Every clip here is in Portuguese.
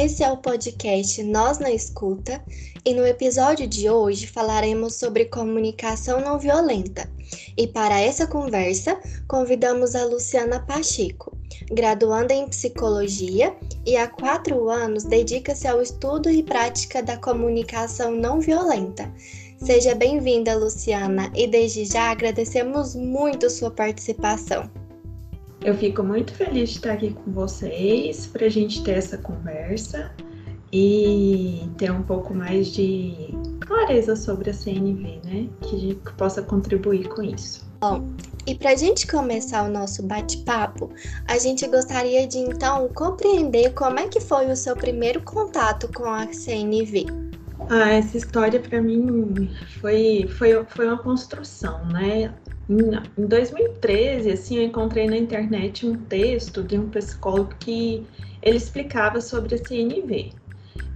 Esse é o podcast Nós na Escuta e no episódio de hoje falaremos sobre comunicação não violenta. E para essa conversa, convidamos a Luciana Pacheco, graduanda em psicologia e há quatro anos dedica-se ao estudo e prática da comunicação não violenta. Seja bem-vinda, Luciana, e desde já agradecemos muito sua participação. Eu fico muito feliz de estar aqui com vocês para a gente ter essa conversa e ter um pouco mais de clareza sobre a CNV, né? Que a gente possa contribuir com isso. Bom, e para a gente começar o nosso bate-papo, a gente gostaria de então compreender como é que foi o seu primeiro contato com a CNV. Ah, essa história para mim foi, foi, foi uma construção, né? Em 2013, assim, eu encontrei na internet um texto de um psicólogo que ele explicava sobre a CNV.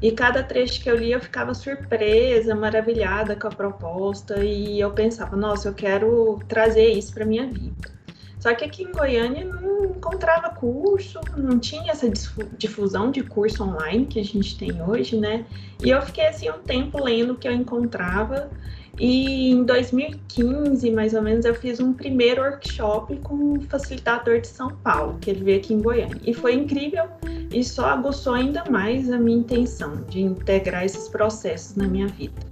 E cada trecho que eu li eu ficava surpresa, maravilhada com a proposta e eu pensava, nossa, eu quero trazer isso para minha vida. Só que aqui em Goiânia não encontrava curso, não tinha essa difusão de curso online que a gente tem hoje, né? E eu fiquei assim um tempo lendo o que eu encontrava e em 2015, mais ou menos, eu fiz um primeiro workshop com um facilitador de São Paulo, que ele veio aqui em Goiânia. E foi incrível e só aguçou ainda mais a minha intenção de integrar esses processos na minha vida.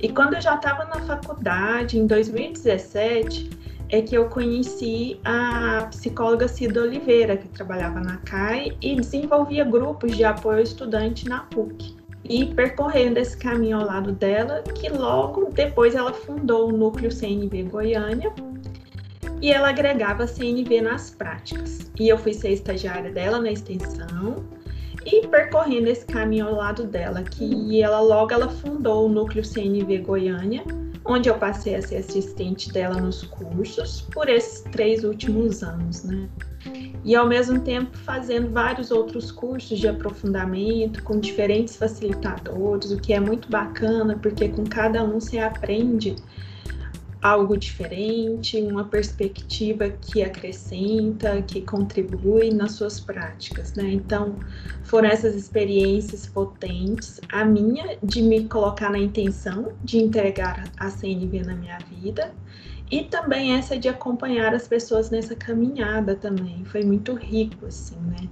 E quando eu já estava na faculdade, em 2017, é que eu conheci a psicóloga Cida Oliveira, que trabalhava na CAI e desenvolvia grupos de apoio ao estudante na PUC e percorrendo esse caminho ao lado dela, que logo depois ela fundou o Núcleo CNV Goiânia e ela agregava CNV nas práticas. E eu fui ser estagiária dela na extensão e percorrendo esse caminho ao lado dela, que ela logo ela fundou o Núcleo CNV Goiânia, onde eu passei a ser assistente dela nos cursos por esses três últimos anos, né? e ao mesmo tempo fazendo vários outros cursos de aprofundamento com diferentes facilitadores, o que é muito bacana, porque com cada um você aprende algo diferente, uma perspectiva que acrescenta, que contribui nas suas práticas, né? Então, foram essas experiências potentes, a minha de me colocar na intenção de entregar a CNV na minha vida e também essa de acompanhar as pessoas nessa caminhada também, foi muito rico, assim, né?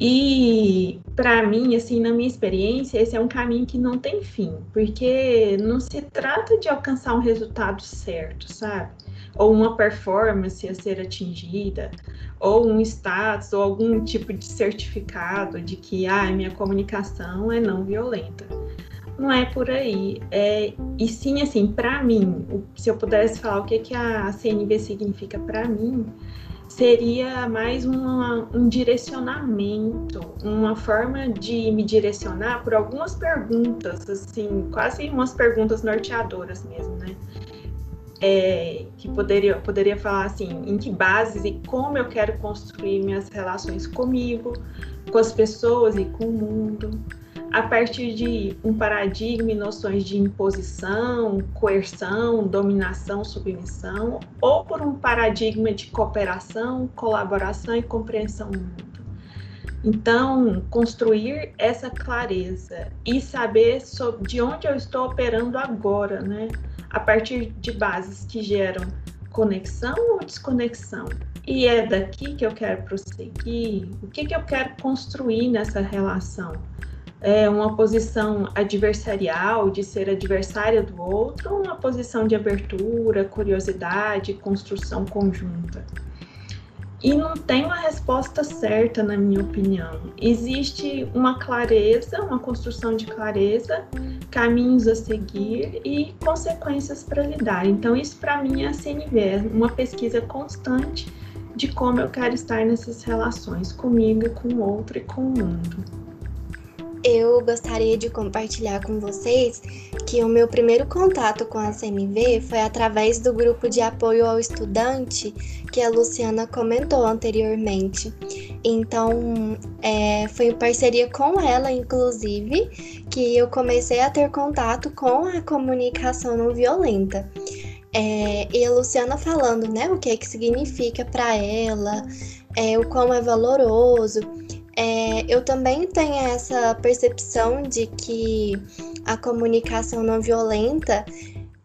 E para mim, assim, na minha experiência, esse é um caminho que não tem fim, porque não se trata de alcançar um resultado certo, sabe? Ou uma performance a ser atingida, ou um status, ou algum tipo de certificado de que ah, minha comunicação é não violenta não é por aí. É, e sim, assim, para mim, se eu pudesse falar o que, que a CNV significa para mim, seria mais uma, um direcionamento, uma forma de me direcionar por algumas perguntas, assim, quase umas perguntas norteadoras mesmo, né? É, que poderia, poderia falar assim, em que bases e como eu quero construir minhas relações comigo, com as pessoas e com o mundo a partir de um paradigma e noções de imposição, coerção, dominação, submissão, ou por um paradigma de cooperação, colaboração e compreensão mundo. Então, construir essa clareza e saber sobre de onde eu estou operando agora, né? A partir de bases que geram conexão ou desconexão. E é daqui que eu quero prosseguir? O que, que eu quero construir nessa relação? É, uma posição adversarial, de ser adversária do outro, ou uma posição de abertura, curiosidade, construção conjunta? E não tem uma resposta certa, na minha opinião. Existe uma clareza, uma construção de clareza, caminhos a seguir e consequências para lidar. Então, isso para mim é a CNV, uma pesquisa constante de como eu quero estar nessas relações comigo, com o outro e com o mundo eu gostaria de compartilhar com vocês que o meu primeiro contato com a CMV foi através do grupo de apoio ao estudante que a Luciana comentou anteriormente. Então, é, foi em parceria com ela, inclusive, que eu comecei a ter contato com a comunicação não violenta. É, e a Luciana falando, né, o que é que significa para ela, é, o quão é valoroso É, eu também tenho essa percepção de que a comunicação não violenta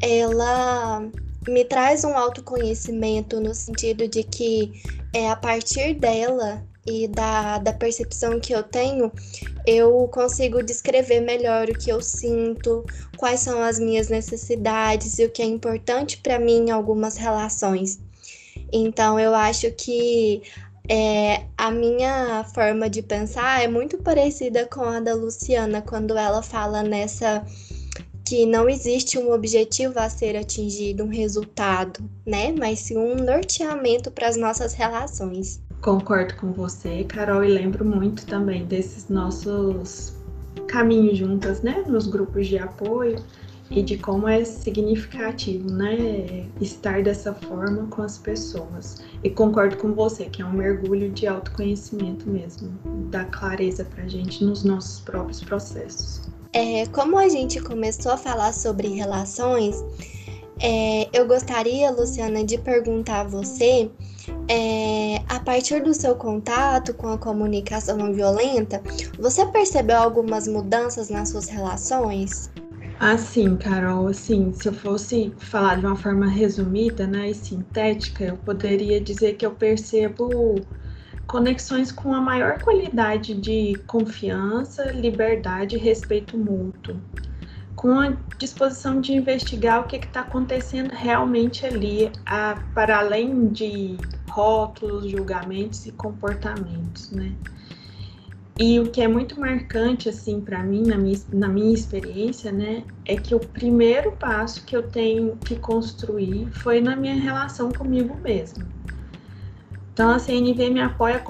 ela me traz um autoconhecimento no sentido de que é a partir dela e da, da percepção que eu tenho, eu consigo descrever melhor o que eu sinto, quais são as minhas necessidades e o que é importante para mim em algumas relações. Então, eu acho que é, a minha forma de pensar é muito parecida com a da Luciana quando ela fala nessa que não existe um objetivo a ser atingido, um resultado, né? Mas sim um norteamento para as nossas relações. Concordo com você, Carol, e lembro muito também desses nossos caminhos juntas, né? Nos grupos de apoio e de como é significativo, né? Estar dessa forma com as pessoas. E concordo com você que é um mergulho de autoconhecimento mesmo, dá clareza para gente nos nossos próprios processos. É, como a gente começou a falar sobre relações, é, eu gostaria, Luciana, de perguntar a você, é, a partir do seu contato com a comunicação não violenta, você percebeu algumas mudanças nas suas relações? Ah, sim, Carol. Assim, se eu fosse falar de uma forma resumida né, e sintética, eu poderia dizer que eu percebo conexões com a maior qualidade de confiança, liberdade e respeito mútuo, com a disposição de investigar o que está acontecendo realmente ali, a, para além de rótulos, julgamentos e comportamentos, né? E o que é muito marcante, assim, para mim, na minha, na minha experiência, né, é que o primeiro passo que eu tenho que construir foi na minha relação comigo mesma. Então, a CNV me apoia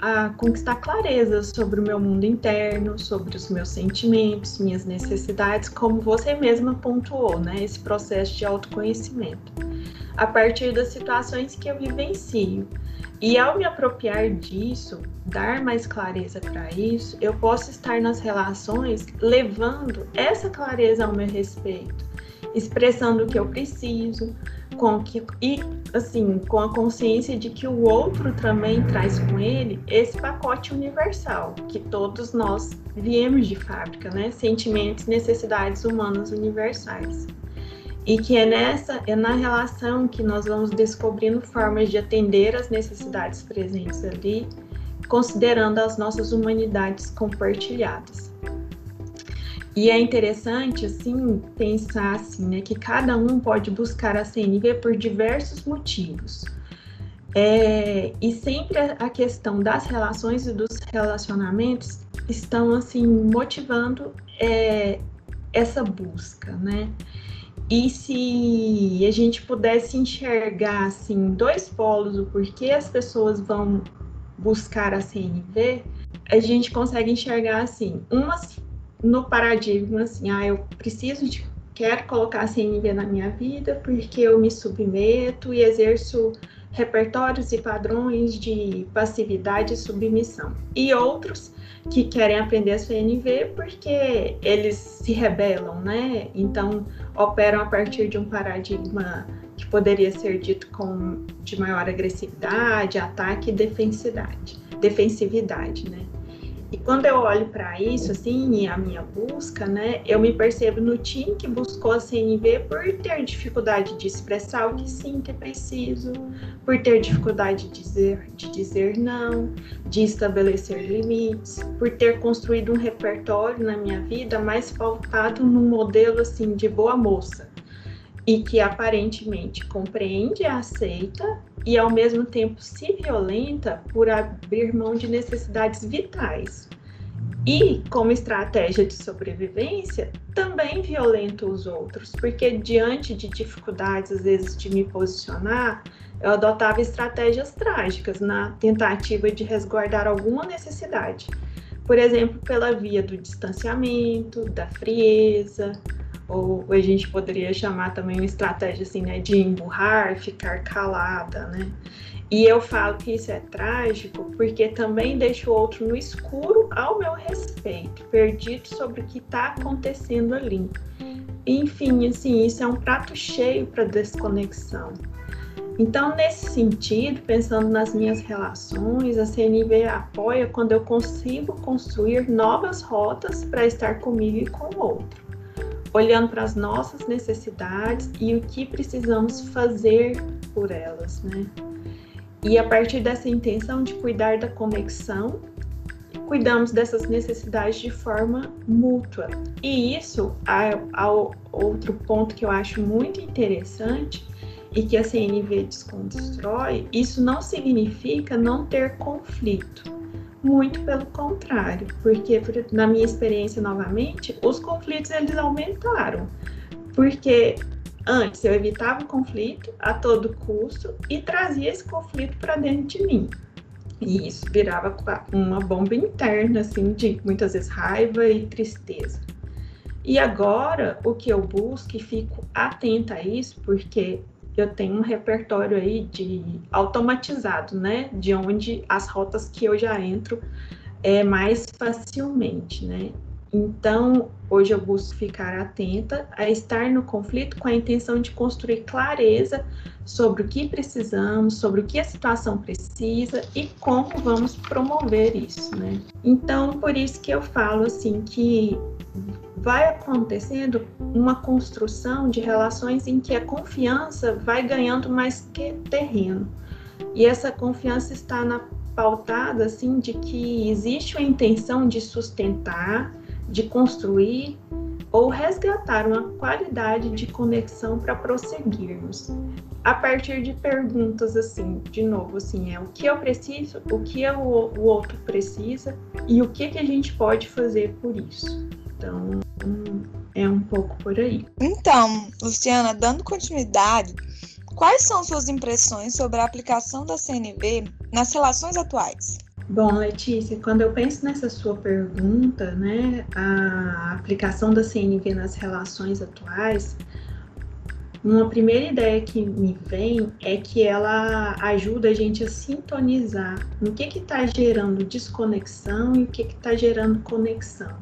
a conquistar clareza sobre o meu mundo interno, sobre os meus sentimentos, minhas necessidades, como você mesma pontuou, né? Esse processo de autoconhecimento. A partir das situações que eu vivencio. E ao me apropriar disso, dar mais clareza para isso, eu posso estar nas relações levando essa clareza ao meu respeito, expressando o que eu preciso, com que e assim, com a consciência de que o outro também traz com ele esse pacote universal que todos nós viemos de fábrica, né? Sentimentos, necessidades humanas universais. E que é nessa, é na relação que nós vamos descobrindo formas de atender as necessidades presentes ali, considerando as nossas humanidades compartilhadas. E é interessante, assim, pensar assim, né, que cada um pode buscar a CNV por diversos motivos. É, e sempre a questão das relações e dos relacionamentos estão, assim, motivando é, essa busca, né? E se a gente pudesse enxergar, assim, dois polos, o porquê as pessoas vão buscar a CNV, a gente consegue enxergar, assim, umas no paradigma assim, ah, eu preciso de quero colocar a CNV na minha vida porque eu me submeto e exerço repertórios e padrões de passividade e submissão. E outros que querem aprender a CNV porque eles se rebelam, né? Então operam a partir de um paradigma que poderia ser dito com de maior agressividade, ataque e defensividade, defensividade, né? E quando eu olho para isso, assim, a minha busca, né, eu me percebo no time que buscou a CNV por ter dificuldade de expressar o que sim que é preciso, por ter dificuldade de dizer, de dizer não, de estabelecer limites, por ter construído um repertório na minha vida mais pautado num modelo, assim, de boa moça, e que aparentemente compreende aceita e ao mesmo tempo se violenta por abrir mão de necessidades vitais. E, como estratégia de sobrevivência, também violenta os outros, porque diante de dificuldades, às vezes, de me posicionar, eu adotava estratégias trágicas na tentativa de resguardar alguma necessidade. Por exemplo, pela via do distanciamento, da frieza, ou a gente poderia chamar também uma estratégia assim, né, de emburrar, ficar calada, né? E eu falo que isso é trágico porque também deixa o outro no escuro ao meu respeito, perdido sobre o que está acontecendo ali. Enfim, assim, isso é um prato cheio para desconexão. Então, nesse sentido, pensando nas minhas relações, a CNV apoia quando eu consigo construir novas rotas para estar comigo e com o outro, olhando para as nossas necessidades e o que precisamos fazer por elas, né? E a partir dessa intenção de cuidar da conexão, cuidamos dessas necessidades de forma mútua. E isso, ao outro ponto que eu acho muito interessante, e que a CNV desconstrói, isso não significa não ter conflito. Muito pelo contrário, porque na minha experiência novamente, os conflitos eles aumentaram. Porque antes eu evitava o conflito a todo custo e trazia esse conflito para dentro de mim. E isso virava uma bomba interna, assim, de muitas vezes raiva e tristeza. E agora, o que eu busco e fico atenta a isso, porque eu tenho um repertório aí de automatizado, né? De onde as rotas que eu já entro é mais facilmente, né? Então, hoje eu busco ficar atenta a estar no conflito com a intenção de construir clareza sobre o que precisamos, sobre o que a situação precisa e como vamos promover isso, né? Então, por isso que eu falo assim que vai acontecendo uma construção de relações em que a confiança vai ganhando mais que terreno. E essa confiança está na pautada assim de que existe a intenção de sustentar, de construir ou resgatar uma qualidade de conexão para prosseguirmos. A partir de perguntas assim, de novo, assim, é o que eu preciso, o que o, o outro precisa e o que, que a gente pode fazer por isso. Então, é um pouco por aí. Então, Luciana, dando continuidade, quais são suas impressões sobre a aplicação da CNV nas relações atuais? Bom, Letícia, quando eu penso nessa sua pergunta, né, a aplicação da CNV nas relações atuais, uma primeira ideia que me vem é que ela ajuda a gente a sintonizar no que está gerando desconexão e o que está gerando conexão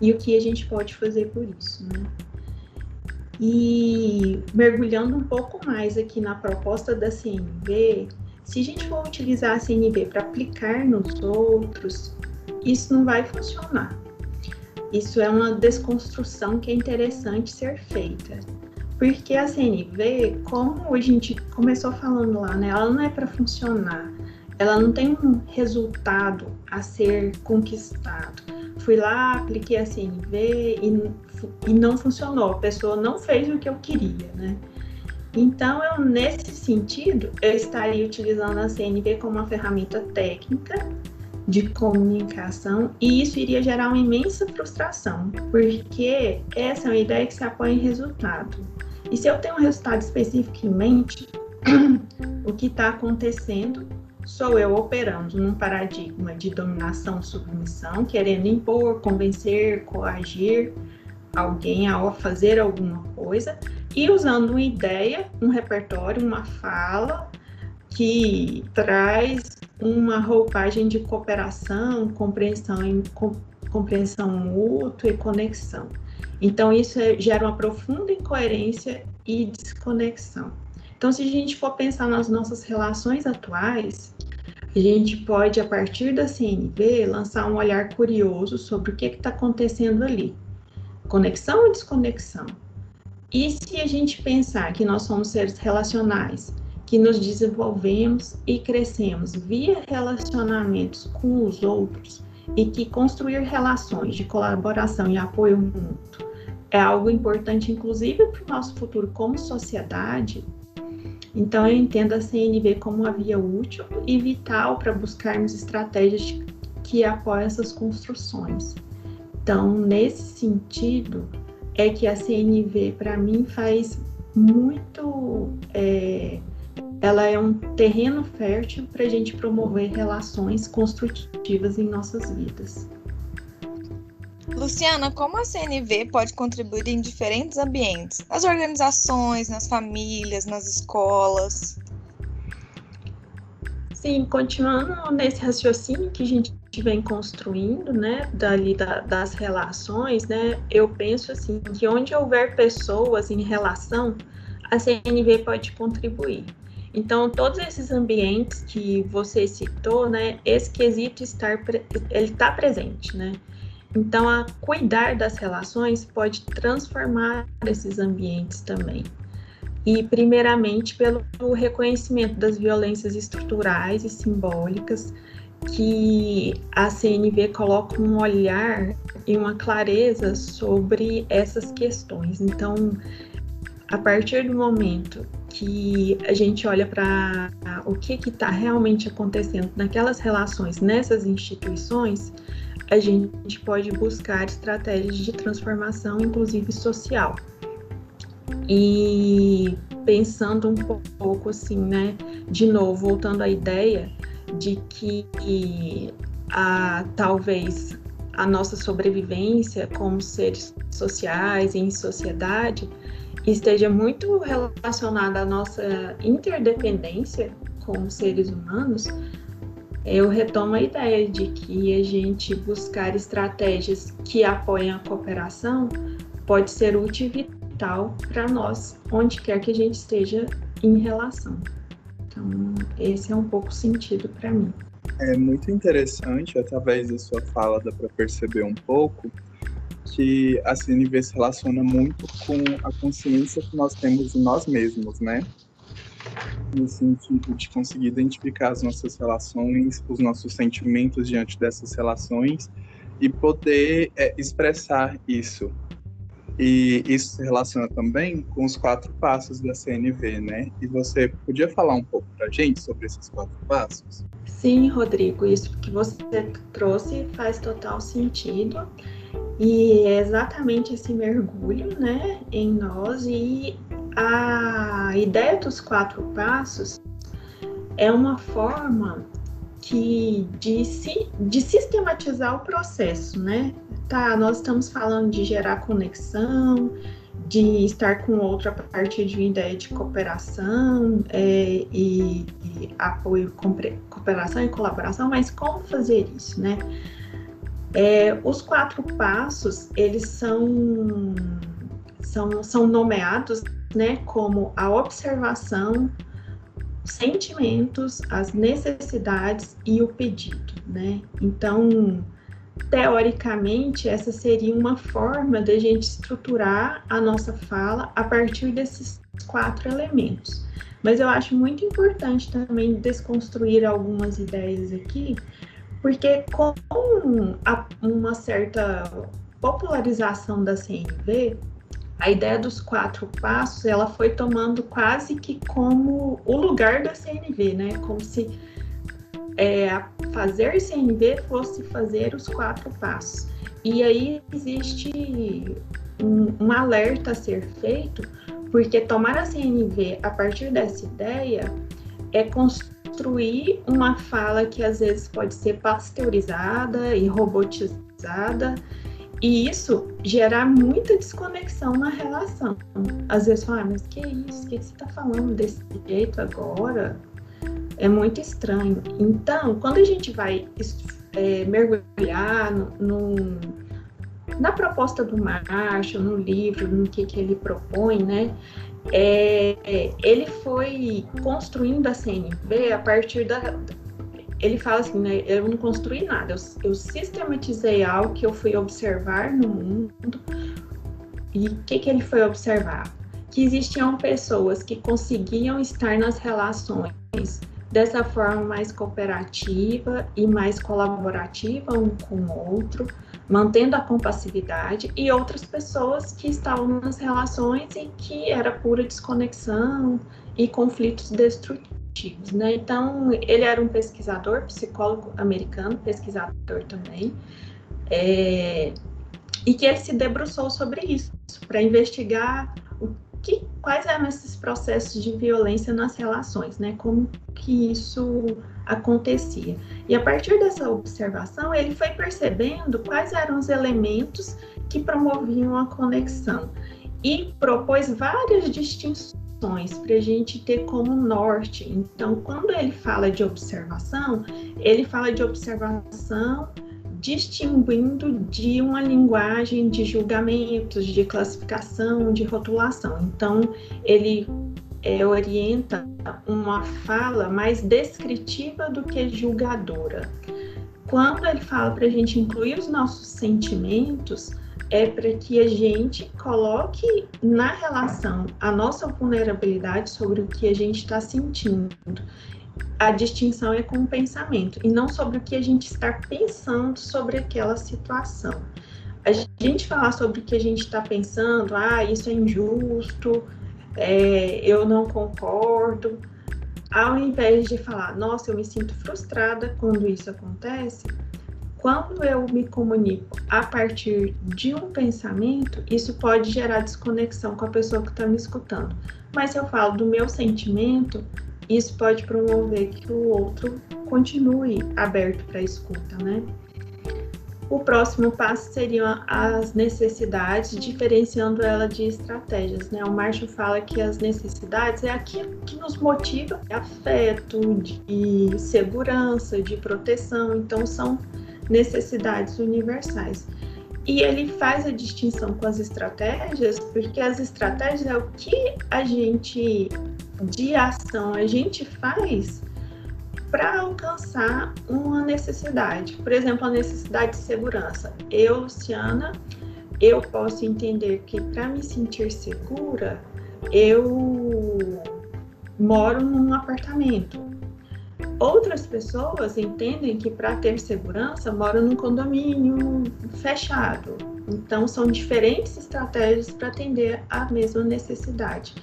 e o que a gente pode fazer por isso, né? E mergulhando um pouco mais aqui na proposta da CNV, se a gente for utilizar a CNV para aplicar nos outros, isso não vai funcionar. Isso é uma desconstrução que é interessante ser feita. Porque a CNV, como a gente começou falando lá, né, ela não é para funcionar, ela não tem um resultado a ser conquistado fui lá, apliquei a CNV e, e não funcionou, a pessoa não fez o que eu queria, né? Então, eu, nesse sentido, eu estaria utilizando a CNV como uma ferramenta técnica de comunicação e isso iria gerar uma imensa frustração, porque essa é uma ideia que se apoia em resultado. E se eu tenho um resultado específico em mente, o que está acontecendo sou eu operando num paradigma de dominação-submissão, querendo impor, convencer, coagir alguém a fazer alguma coisa e usando uma ideia, um repertório, uma fala que traz uma roupagem de cooperação, compreensão, compreensão mútua e conexão. Então, isso é, gera uma profunda incoerência e desconexão. Então, se a gente for pensar nas nossas relações atuais, a gente pode, a partir da CNV, lançar um olhar curioso sobre o que está acontecendo ali. Conexão ou desconexão? E se a gente pensar que nós somos seres relacionais, que nos desenvolvemos e crescemos via relacionamentos com os outros e que construir relações de colaboração e apoio mútuo é algo importante, inclusive para o nosso futuro como sociedade, então, eu entendo a CNV como uma via útil e vital para buscarmos estratégias que apoiem essas construções. Então, nesse sentido, é que a CNV, para mim, faz muito. É, ela é um terreno fértil para a gente promover relações construtivas em nossas vidas. Luciana, como a CNV pode contribuir em diferentes ambientes? Nas organizações, nas famílias, nas escolas? Sim, continuando nesse raciocínio que a gente vem construindo, né, dali da, das relações, né, eu penso assim, que onde houver pessoas em relação, a CNV pode contribuir. Então, todos esses ambientes que você citou, né, esse quesito estar, ele está presente, né? Então, a cuidar das relações pode transformar esses ambientes também. E, primeiramente, pelo reconhecimento das violências estruturais e simbólicas, que a CNV coloca um olhar e uma clareza sobre essas questões. Então, a partir do momento que a gente olha para o que está realmente acontecendo naquelas relações, nessas instituições, a gente pode buscar estratégias de transformação, inclusive social. E pensando um pouco assim, né, de novo, voltando à ideia de que a, talvez a nossa sobrevivência como seres sociais em sociedade esteja muito relacionada à nossa interdependência como seres humanos, eu retomo a ideia de que a gente buscar estratégias que apoiem a cooperação pode ser útil e vital para nós, onde quer que a gente esteja em relação. Então, esse é um pouco sentido para mim. É muito interessante, através da sua fala dá para perceber um pouco que a CNV se relaciona muito com a consciência que nós temos de nós mesmos, né? No sentido de conseguir identificar as nossas relações, os nossos sentimentos diante dessas relações e poder é, expressar isso e isso se relaciona também com os quatro passos da CNV, né? E você podia falar um pouco para a gente sobre esses quatro passos? Sim, Rodrigo, isso que você trouxe faz total sentido. E é exatamente esse mergulho, né, em nós e a ideia dos quatro passos é uma forma que de, de sistematizar o processo, né? Tá, nós estamos falando de gerar conexão, de estar com outro a partir de uma ideia de cooperação é, e, e, apoio, cooperação e colaboração, mas como fazer isso, né? É, os quatro passos, eles são, são, são nomeados, né, como a observação, sentimentos, as necessidades e o pedido, né? Então, teoricamente, essa seria uma forma da gente estruturar a nossa fala a partir desses quatro elementos. Mas eu acho muito importante também desconstruir algumas ideias aqui, porque com a, uma certa popularização da CNV, a ideia dos quatro passos ela foi tomando quase que como o lugar da CNV, né? Como se é, fazer CNV fosse fazer os quatro passos. E aí existe um, um alerta a ser feito, porque tomar a CNV a partir dessa ideia é construir uma fala que às vezes pode ser pasteurizada e robotizada e isso gerar muita desconexão na relação. Às vezes fala, ah, mas que isso? O que você está falando desse jeito agora? É muito estranho. Então, quando a gente vai é, mergulhar no, no, na proposta do Marshall, no livro, no que, que ele propõe, né? É, ele foi construindo a CNV a partir da, ele fala assim, né? Eu não construí nada, eu, eu sistematizei algo que eu fui observar no mundo. E o que, que ele foi observar? Que existiam pessoas que conseguiam estar nas relações dessa forma mais cooperativa e mais colaborativa um com o outro, mantendo a compassividade, e outras pessoas que estavam nas relações em que era pura desconexão e conflitos destrutivos né? Então, ele era um pesquisador, psicólogo americano, pesquisador também, é, e que ele se debruçou sobre isso, para investigar o que, quais eram esses processos de violência nas relações, né? Como que isso acontecia. E a partir dessa observação, ele foi percebendo quais eram os elementos que promoviam a conexão e propôs várias distinções para a gente ter como norte. Então, quando ele fala de observação, ele fala de observação distinguindo de uma linguagem de julgamentos, de classificação, de rotulação. Então, ele é, orienta uma fala mais descritiva do que julgadora. Quando ele fala para a gente incluir os nossos sentimentos, é para que a gente coloque na relação a nossa vulnerabilidade sobre o que a gente está sentindo. A distinção é com o pensamento e não sobre o que a gente está pensando sobre aquela situação. A gente falar sobre o que a gente está pensando, ah, isso é injusto, é, eu não concordo, ao invés de falar, nossa, eu me sinto frustrada quando isso acontece, quando eu me comunico a partir de um pensamento, isso pode gerar desconexão com a pessoa que está me escutando. Mas se eu falo do meu sentimento, isso pode promover que o outro continue aberto para a escuta, né? O próximo passo seriam as necessidades, diferenciando ela de estratégias. Né? O Marshall fala que as necessidades é aquilo que nos motiva, é afeto, de segurança, de proteção. Então, são necessidades universais. E ele faz a distinção com as estratégias, porque as estratégias é o que a gente, de ação, a gente faz para alcançar uma necessidade. Por exemplo, a necessidade de segurança. Eu, Luciana, eu posso entender que para me sentir segura, eu moro num apartamento. Outras pessoas entendem que para ter segurança moram num condomínio fechado. Então são diferentes estratégias para atender a mesma necessidade.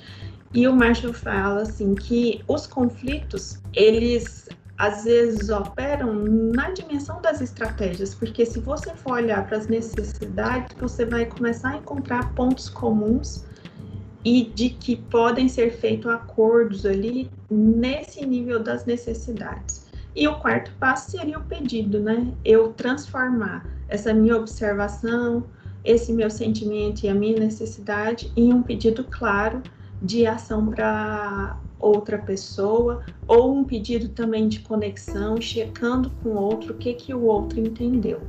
E o Marshall fala assim que os conflitos, eles às vezes operam na dimensão das estratégias, porque se você for olhar para as necessidades, você vai começar a encontrar pontos comuns e de que podem ser feitos acordos ali nesse nível das necessidades. E o quarto passo seria o pedido, né? Eu transformar essa minha observação, esse meu sentimento e a minha necessidade em um pedido claro de ação para outra pessoa ou um pedido também de conexão, checando com o outro o que que o outro entendeu.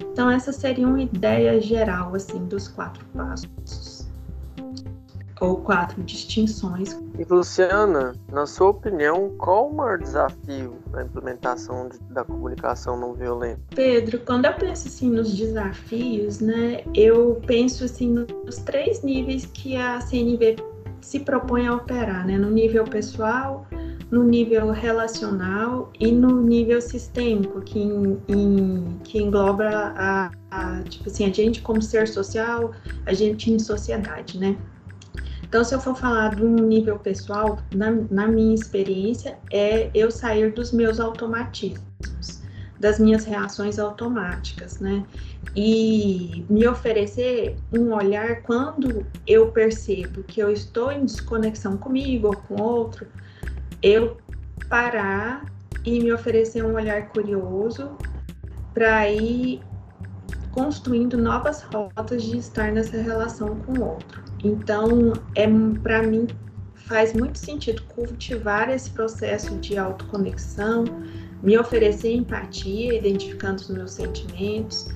Então essa seria uma ideia geral assim dos quatro passos ou quatro distinções. E Luciana, na sua opinião, qual o maior desafio na implementação de, da comunicação não violenta? Pedro, quando eu penso assim nos desafios, né, eu penso assim nos três níveis que a CNV se propõe a operar, né, no nível pessoal, no nível relacional e no nível sistêmico, que, em, em, que engloba a, a, tipo assim, a gente como ser social, a gente em sociedade, né? Então, se eu for falar de um nível pessoal, na, na minha experiência, é eu sair dos meus automatismos, das minhas reações automáticas, né? E me oferecer um olhar quando eu percebo que eu estou em desconexão comigo ou com outro, eu parar e me oferecer um olhar curioso para ir construindo novas rotas de estar nessa relação com o outro. Então, é para mim faz muito sentido cultivar esse processo de autoconexão, me oferecer empatia, identificando os meus sentimentos,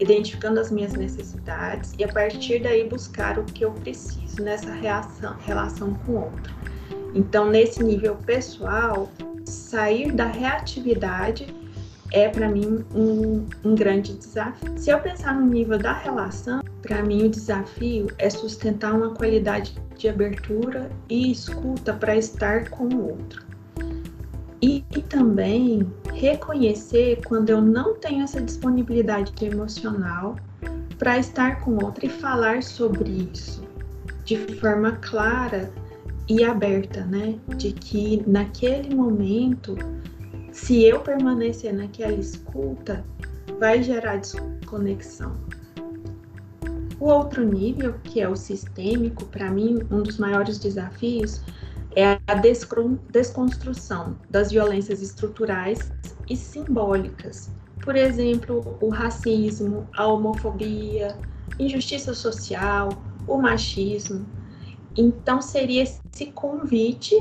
identificando as minhas necessidades e a partir daí buscar o que eu preciso nessa reação, relação com o outro. Então, nesse nível pessoal, sair da reatividade é para mim um, um grande desafio. Se eu pensar no nível da relação, para mim o desafio é sustentar uma qualidade de abertura e escuta para estar com o outro. E, e também reconhecer quando eu não tenho essa disponibilidade emocional para estar com o outro e falar sobre isso de forma clara e aberta, né? De que naquele momento se eu permanecer naquela escuta, vai gerar desconexão. O outro nível, que é o sistêmico, para mim, um dos maiores desafios é a desconstrução das violências estruturais e simbólicas. Por exemplo, o racismo, a homofobia, injustiça social, o machismo. Então, seria esse convite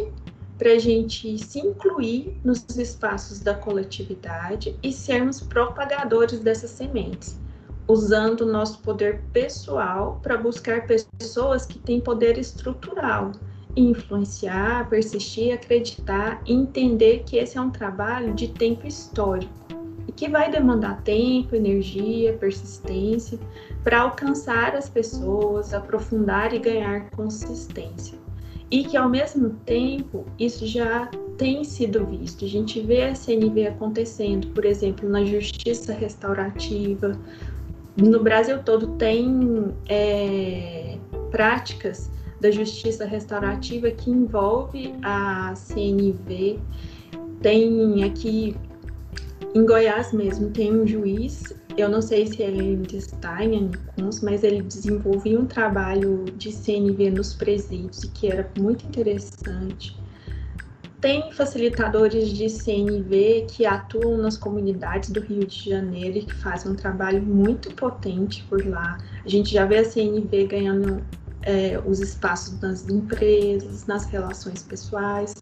para a gente se incluir nos espaços da coletividade e sermos propagadores dessas sementes, usando o nosso poder pessoal para buscar pessoas que têm poder estrutural influenciar, persistir, acreditar entender que esse é um trabalho de tempo histórico e que vai demandar tempo, energia, persistência para alcançar as pessoas, aprofundar e ganhar consistência. E que ao mesmo tempo isso já tem sido visto. A gente vê a CNV acontecendo, por exemplo, na justiça restaurativa. No Brasil todo tem é, práticas da justiça restaurativa que envolve a CNV. Tem aqui em Goiás mesmo, tem um juiz, eu não sei se ele está em Anicuns, mas ele desenvolvia um trabalho de CNV nos presídios que era muito interessante. Tem facilitadores de CNV que atuam nas comunidades do Rio de Janeiro e que fazem um trabalho muito potente por lá. A gente já vê a CNV ganhando é, os espaços nas empresas, nas relações pessoais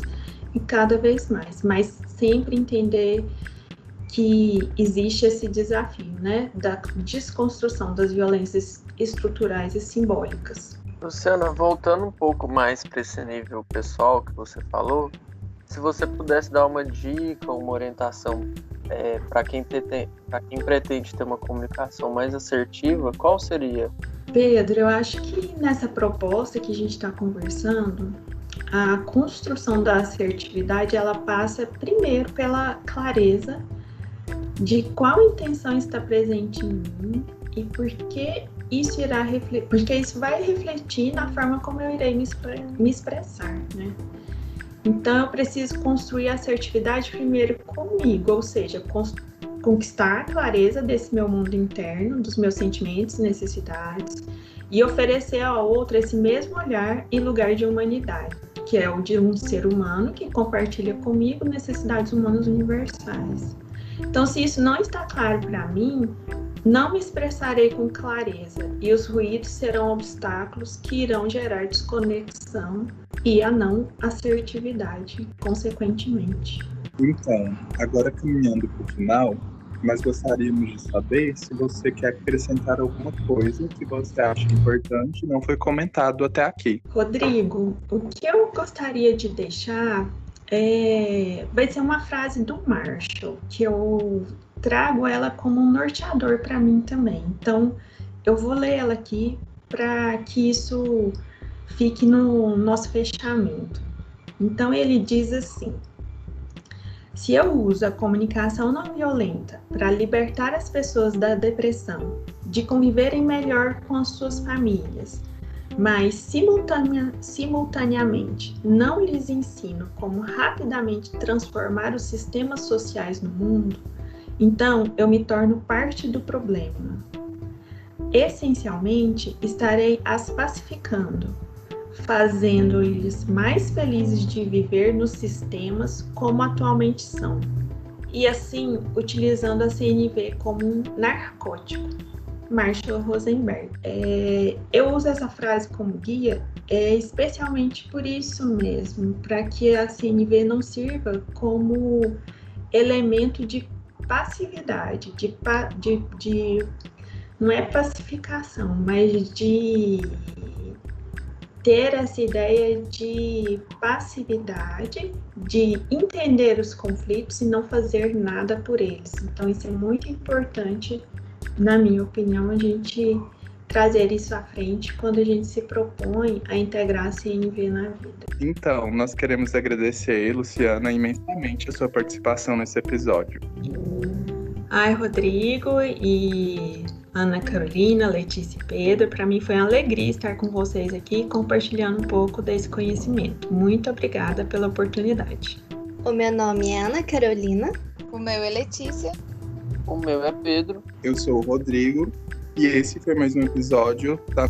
e cada vez mais, mas sempre entender que existe esse desafio, né, da desconstrução das violências estruturais e simbólicas. Luciana, voltando um pouco mais para esse nível pessoal que você falou, se você pudesse dar uma dica, uma orientação é, para quem, quem pretende ter uma comunicação mais assertiva, qual seria? Pedro, eu acho que nessa proposta que a gente está conversando, a construção da assertividade ela passa primeiro pela clareza de qual intenção está presente em mim e por que isso irá refletir, porque isso vai refletir na forma como eu irei me, me expressar, né? Então eu preciso construir a assertividade primeiro comigo, ou seja, conquistar a clareza desse meu mundo interno, dos meus sentimentos, necessidades e oferecer ao outro esse mesmo olhar e lugar de humanidade, que é o de um ser humano que compartilha comigo necessidades humanas universais. Então, se isso não está claro para mim, não me expressarei com clareza e os ruídos serão obstáculos que irão gerar desconexão e a não assertividade, consequentemente. Então, agora caminhando para o final, mas gostaríamos de saber se você quer acrescentar alguma coisa que você acha importante e não foi comentado até aqui. Rodrigo, o que eu gostaria de deixar é, vai ser uma frase do Marshall, que eu trago ela como um norteador para mim também. Então, eu vou ler ela aqui para que isso fique no nosso fechamento. Então, ele diz assim: se eu uso a comunicação não violenta para libertar as pessoas da depressão, de conviverem melhor com as suas famílias, mas simultanea, simultaneamente não lhes ensino como rapidamente transformar os sistemas sociais no mundo, então eu me torno parte do problema. Essencialmente, estarei as pacificando, fazendo-lhes mais felizes de viver nos sistemas como atualmente são, e assim utilizando a CNV como um narcótico Marshall Rosenberg. É, eu uso essa frase como guia é, especialmente por isso mesmo, para que a CNV não sirva como elemento de passividade, de, de, de não é pacificação, mas de ter essa ideia de passividade, de entender os conflitos e não fazer nada por eles. Então, isso é muito importante na minha opinião, a gente trazer isso à frente quando a gente se propõe a integrar a CNV na vida. Então, nós queremos agradecer, Luciana, imensamente a sua participação nesse episódio. Ai, Rodrigo e Ana Carolina, Letícia e Pedro, para mim foi uma alegria estar com vocês aqui compartilhando um pouco desse conhecimento. Muito obrigada pela oportunidade. O meu nome é Ana Carolina. O meu é Letícia. O meu é Pedro. Eu sou o Rodrigo e esse foi mais um episódio da.